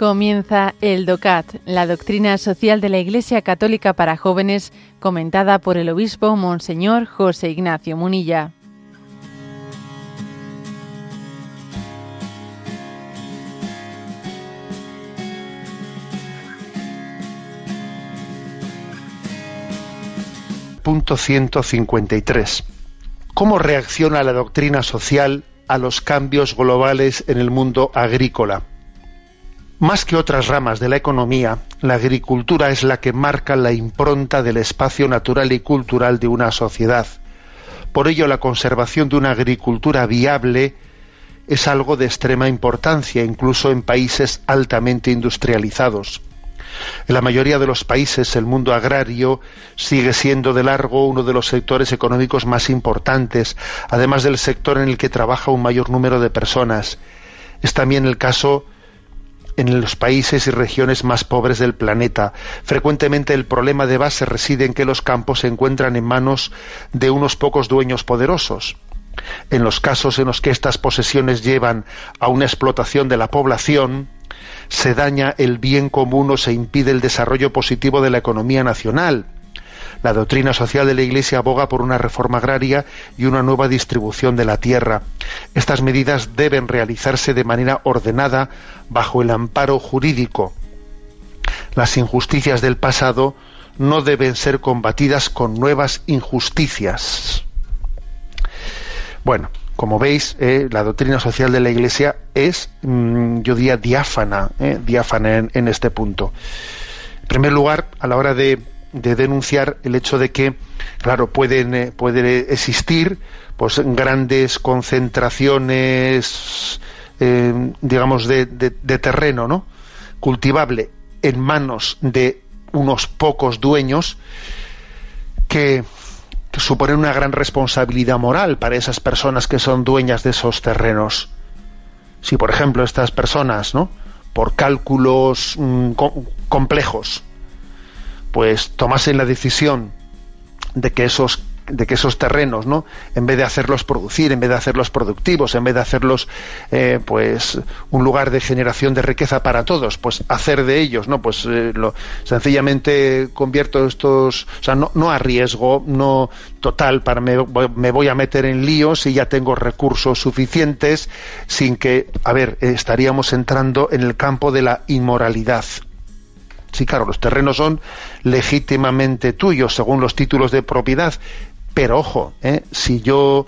Comienza el DOCAT, la doctrina social de la Iglesia Católica para jóvenes, comentada por el obispo Monseñor José Ignacio Munilla. Punto 153. ¿Cómo reacciona la doctrina social a los cambios globales en el mundo agrícola? Más que otras ramas de la economía, la agricultura es la que marca la impronta del espacio natural y cultural de una sociedad. Por ello, la conservación de una agricultura viable es algo de extrema importancia, incluso en países altamente industrializados. En la mayoría de los países el mundo agrario sigue siendo de largo uno de los sectores económicos más importantes, además del sector en el que trabaja un mayor número de personas. Es también el caso en los países y regiones más pobres del planeta. Frecuentemente el problema de base reside en que los campos se encuentran en manos de unos pocos dueños poderosos. En los casos en los que estas posesiones llevan a una explotación de la población, se daña el bien común o se impide el desarrollo positivo de la economía nacional la doctrina social de la Iglesia aboga por una reforma agraria y una nueva distribución de la tierra. Estas medidas deben realizarse de manera ordenada bajo el amparo jurídico. Las injusticias del pasado no deben ser combatidas con nuevas injusticias. Bueno, como veis, eh, la doctrina social de la Iglesia es, mm, yo diría, diáfana, eh, diáfana en, este punto. En primer lugar, a la hora de de denunciar el hecho de que, claro, pueden, eh, puede existir pues grandes concentraciones, eh, digamos, de, terreno, ¿no? cultivable en manos de unos pocos dueños que, que suponen una gran responsabilidad moral para esas personas que son dueñas de esos terrenos. Si, por ejemplo, estas personas, ¿no? por cálculos mm, complejos, pues tomasen la decisión de que esos de que esos terrenos, ¿no? En vez de hacerlos producir, en vez de hacerlos productivos, en vez de hacerlos, eh, pues, un lugar de generación de riqueza para todos, pues hacer de ellos, ¿no? Pues eh, lo, sencillamente convierto estos, o sea, no, no arriesgo, no total, para me, me voy a meter en líos y ya tengo recursos suficientes, sin que, a ver, estaríamos entrando en el campo de la inmoralidad. Sí, claro, los terrenos son legítimamente tuyos según los títulos de propiedad, pero ojo, ¿eh? si yo,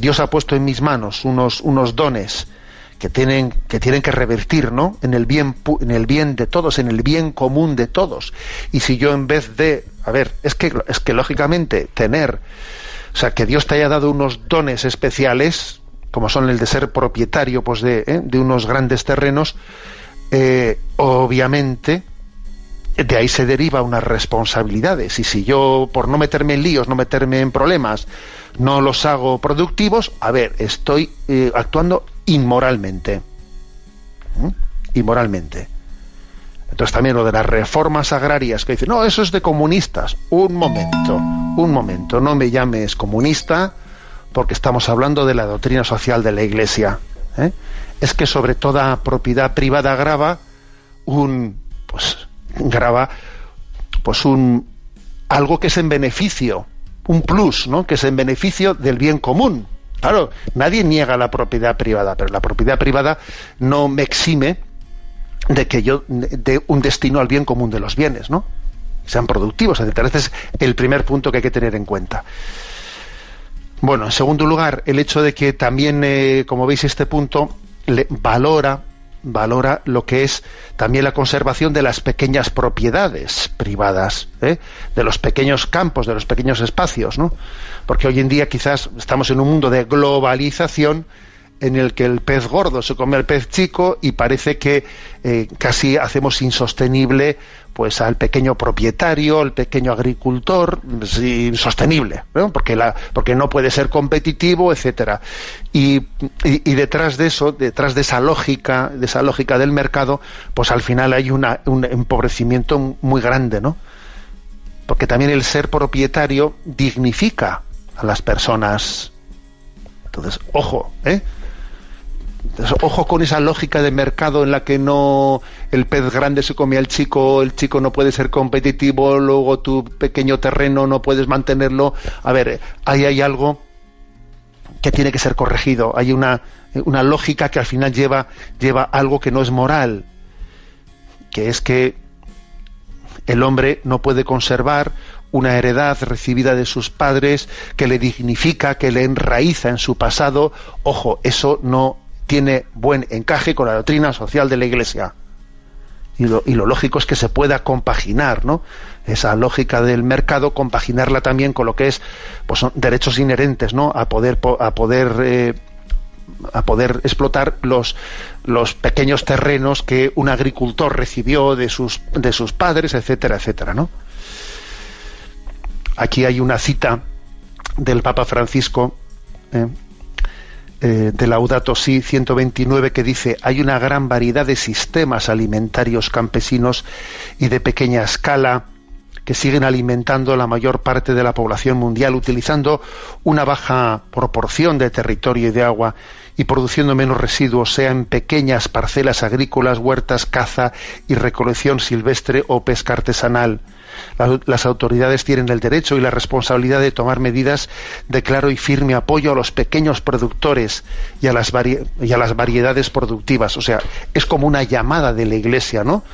Dios ha puesto en mis manos unos, unos dones que tienen que tienen que revertir, ¿no? En el bien en el bien de todos, en el bien común de todos. Y si yo en vez de, a ver, es que es que lógicamente tener, o sea, que Dios te haya dado unos dones especiales, como son el de ser propietario, pues de, ¿eh? de unos grandes terrenos, eh, obviamente de ahí se deriva unas responsabilidades y si yo por no meterme en líos, no meterme en problemas, no los hago productivos, a ver, estoy eh, actuando inmoralmente. ¿Mm? Inmoralmente. Entonces también lo de las reformas agrarias que dicen, no, eso es de comunistas. Un momento, un momento, no me llames comunista porque estamos hablando de la doctrina social de la Iglesia. ¿eh? Es que sobre toda propiedad privada grava un pues grava pues un algo que es en beneficio, un plus, ¿no? que es en beneficio del bien común. Claro, nadie niega la propiedad privada, pero la propiedad privada no me exime de que yo dé un destino al bien común de los bienes, ¿no? Sean productivos, etc. Este es el primer punto que hay que tener en cuenta. Bueno, en segundo lugar, el hecho de que también, eh, como veis, este punto valora valora lo que es también la conservación de las pequeñas propiedades privadas, ¿eh? de los pequeños campos, de los pequeños espacios, ¿no? Porque hoy en día quizás estamos en un mundo de globalización en el que el pez gordo se come al pez chico y parece que eh, casi hacemos insostenible pues al pequeño propietario, al pequeño agricultor, insostenible, ¿no? porque la, porque no puede ser competitivo, etcétera. Y, y, detrás de eso, detrás de esa lógica, de esa lógica del mercado, pues al final hay una, un empobrecimiento muy grande, ¿no? Porque también el ser propietario dignifica a las personas. Entonces, ojo, ¿eh? Ojo con esa lógica de mercado en la que no el pez grande se come al chico, el chico no puede ser competitivo, luego tu pequeño terreno no puedes mantenerlo. A ver, ahí hay algo que tiene que ser corregido. Hay una, una lógica que al final lleva, lleva algo que no es moral, que es que el hombre no puede conservar una heredad recibida de sus padres que le dignifica, que le enraiza en su pasado. Ojo, eso no tiene buen encaje con la doctrina social de la Iglesia. Y lo, lógico es que se pueda compaginar, ¿no? Esa lógica del mercado, compaginarla también con lo que es, pues son derechos inherentes, ¿no? A poder, a poder, eh, a poder explotar los, los pequeños terrenos que un agricultor recibió de sus, de sus padres, etcétera, etcétera, ¿no? Aquí hay una cita del Papa Francisco, ¿eh? Eh, de Laudato Si 129 que dice hay una gran variedad de sistemas alimentarios campesinos y de pequeña escala que siguen alimentando la mayor parte de la población mundial utilizando una baja proporción de territorio y de agua y produciendo menos residuos, sea en pequeñas parcelas agrícolas, huertas, caza y recolección silvestre o pesca artesanal las autoridades tienen el derecho y la responsabilidad de tomar medidas de claro y firme apoyo a los pequeños productores y a las, variedades productivas. O sea, es como una llamada de la Iglesia, ¿no?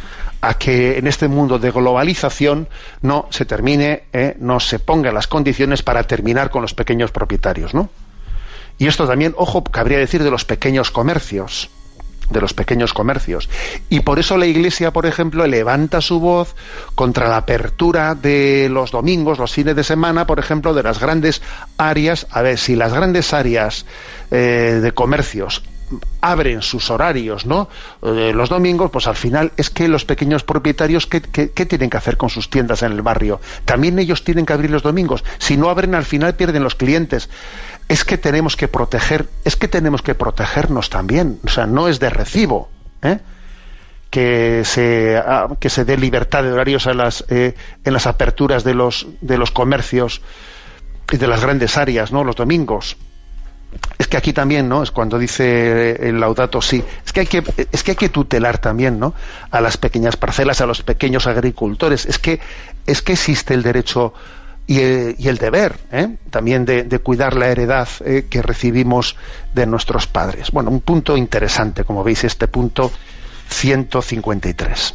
a que en este mundo de globalización no se termine, ¿eh? no se pongan las condiciones para terminar con los pequeños propietarios, ¿no? Y esto también, ojo, cabría decir de los pequeños comercios de los pequeños comercios. Y por eso la Iglesia, por ejemplo, levanta su voz contra la apertura de los domingos, los fines de semana, por ejemplo, de las grandes áreas. A ver, si las grandes áreas eh, de comercios abren sus horarios, ¿no? Eh, los domingos, pues al final es que los pequeños propietarios, ¿qué, ¿qué, tienen que hacer con sus tiendas en el barrio? También ellos tienen que abrir los domingos. Si no abren, al final pierden los clientes es que tenemos que proteger, es que tenemos que protegernos también. O sea, no es de recibo ¿eh? que se ah, que se dé libertad de horarios en las eh, en las aperturas de los de los comercios y de las grandes áreas, ¿no? Los domingos. Es que aquí también, ¿no? Es cuando dice el laudato sí. Es que hay que es que hay que tutelar también, ¿no? A las pequeñas parcelas, a los pequeños agricultores. Es que es que existe el derecho y, el deber ¿eh? también de, cuidar la heredad ¿eh? que recibimos de nuestros padres. Bueno, un punto interesante, como veis, este punto 153.